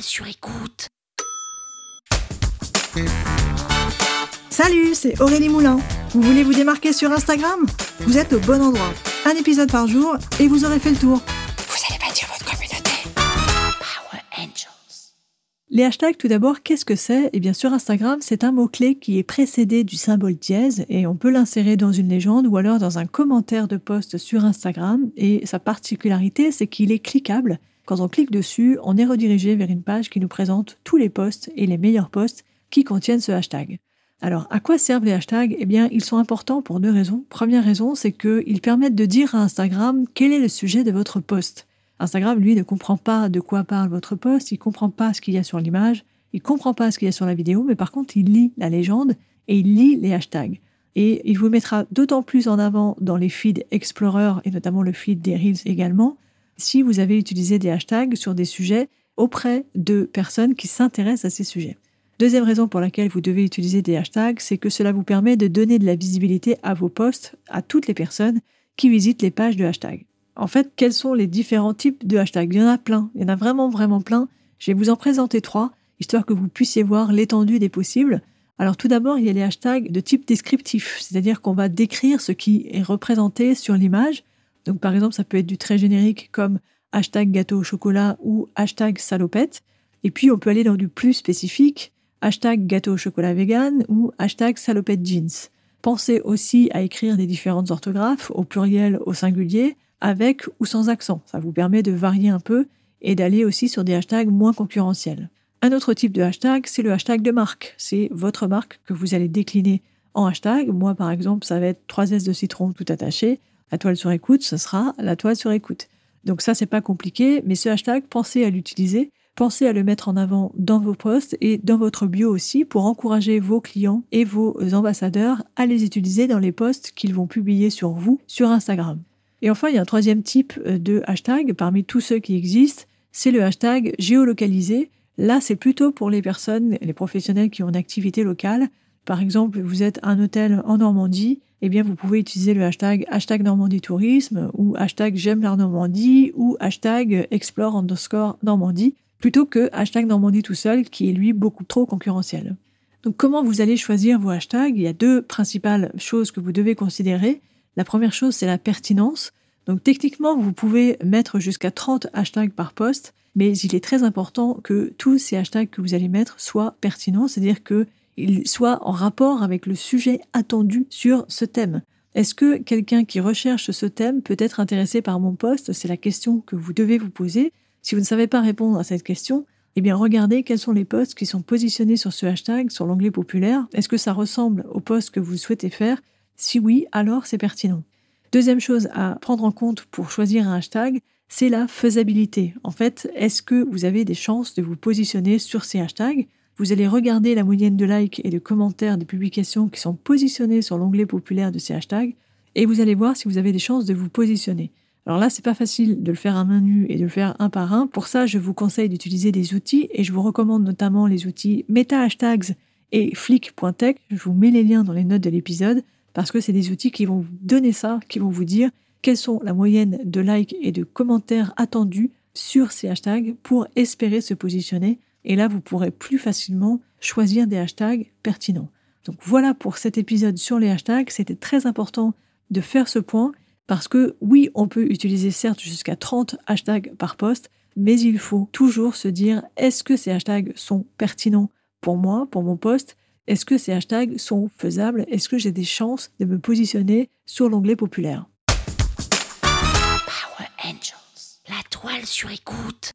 Sur écoute. Salut, c'est Aurélie Moulin. Vous voulez vous démarquer sur Instagram? Vous êtes au bon endroit. Un épisode par jour et vous aurez fait le tour. Vous allez bâtir votre communauté. Power Angels. Les hashtags, tout d'abord, qu'est-ce que c'est? Eh bien, sur Instagram, c'est un mot-clé qui est précédé du symbole dièse et on peut l'insérer dans une légende ou alors dans un commentaire de post sur Instagram. Et sa particularité, c'est qu'il est cliquable. Quand on clique dessus, on est redirigé vers une page qui nous présente tous les posts et les meilleurs posts qui contiennent ce hashtag. Alors, à quoi servent les hashtags? Eh bien, ils sont importants pour deux raisons. Première raison, c'est qu'ils permettent de dire à Instagram quel est le sujet de votre post. Instagram, lui, ne comprend pas de quoi parle votre post, il comprend pas ce qu'il y a sur l'image, il comprend pas ce qu'il y a sur la vidéo, mais par contre, il lit la légende et il lit les hashtags. Et il vous mettra d'autant plus en avant dans les feeds Explorer et notamment le feed des Reels également, si vous avez utilisé des hashtags sur des sujets auprès de personnes qui s'intéressent à ces sujets. Deuxième raison pour laquelle vous devez utiliser des hashtags, c'est que cela vous permet de donner de la visibilité à vos posts à toutes les personnes qui visitent les pages de hashtags. En fait, quels sont les différents types de hashtags? Il y en a plein, il y en a vraiment vraiment plein. Je vais vous en présenter trois, histoire que vous puissiez voir l'étendue des possibles. Alors tout d'abord, il y a les hashtags de type descriptif, c'est-à-dire qu'on va décrire ce qui est représenté sur l'image. Donc par exemple, ça peut être du très générique comme hashtag gâteau au chocolat ou hashtag salopette. Et puis on peut aller dans du plus spécifique, hashtag gâteau au chocolat vegan ou hashtag salopette jeans. Pensez aussi à écrire des différentes orthographes, au pluriel, au singulier, avec ou sans accent. Ça vous permet de varier un peu et d'aller aussi sur des hashtags moins concurrentiels. Un autre type de hashtag, c'est le hashtag de marque. C'est votre marque que vous allez décliner en hashtag. Moi, par exemple, ça va être 3S de citron tout attaché. La toile sur écoute, ce sera la toile sur écoute. Donc ça, c'est pas compliqué, mais ce hashtag, pensez à l'utiliser Pensez à le mettre en avant dans vos posts et dans votre bio aussi pour encourager vos clients et vos ambassadeurs à les utiliser dans les posts qu'ils vont publier sur vous sur Instagram. Et enfin, il y a un troisième type euh, de hashtag parmi tous ceux qui existent, c'est le hashtag géolocalisé. Là, c'est plutôt pour les personnes, les professionnels qui ont une activité locale. Par exemple, vous êtes un hôtel en Normandie, eh bien, vous pouvez utiliser le hashtag hashtag Normandie Tourisme ou hashtag J'aime la Normandie ou hashtag Explore underscore Normandie plutôt que hashtag Normandie tout seul, qui est lui beaucoup trop concurrentiel. Donc comment vous allez choisir vos hashtags? Il y a deux principales choses que vous devez considérer. La première chose, c'est la pertinence. Donc techniquement, vous pouvez mettre jusqu'à 30 hashtags par poste, mais il est très important que tous ces hashtags que vous allez mettre soient pertinents, c'est-à-dire qu'ils soient en rapport avec le sujet attendu sur ce thème. Est-ce que quelqu'un qui recherche ce thème peut être intéressé par mon poste? C'est la question que vous devez vous poser. Si vous ne savez pas répondre à cette question, eh bien regardez quels sont les posts qui sont positionnés sur ce hashtag, sur l'onglet populaire. Est-ce que ça ressemble au post que vous souhaitez faire? Si oui, alors c'est pertinent. Deuxième chose à prendre en compte pour choisir un hashtag, c'est la faisabilité. En fait, est-ce que vous avez des chances de vous positionner sur ces hashtags? Vous allez regarder la moyenne de likes et de commentaires des publications qui sont positionnées sur l'onglet populaire de ces hashtags et vous allez voir si vous avez des chances de vous positionner. Alors là, c'est pas facile de le faire à main nue et de le faire un par un. Pour ça, je vous conseille d'utiliser des outils et je vous recommande notamment les outils Meta Hashtags et Flick.tech. Je vous mets les liens dans les notes de l'épisode parce que c'est des outils qui vont vous donner ça, qui vont vous dire quelles sont la moyenne de likes et de commentaires attendus sur ces hashtags pour espérer se positionner. Et là, vous pourrez plus facilement choisir des hashtags pertinents. Donc voilà pour cet épisode sur les hashtags. C'était très important de faire ce point parce que oui, on peut utiliser certes jusqu'à 30 hashtags par poste, mais il faut toujours se dire est-ce que ces hashtags sont pertinents pour moi, pour mon poste? Est-ce que ces hashtags sont faisables? Est-ce que j'ai des chances de me positionner sur l'onglet populaire? Power Angels, la toile sur écoute.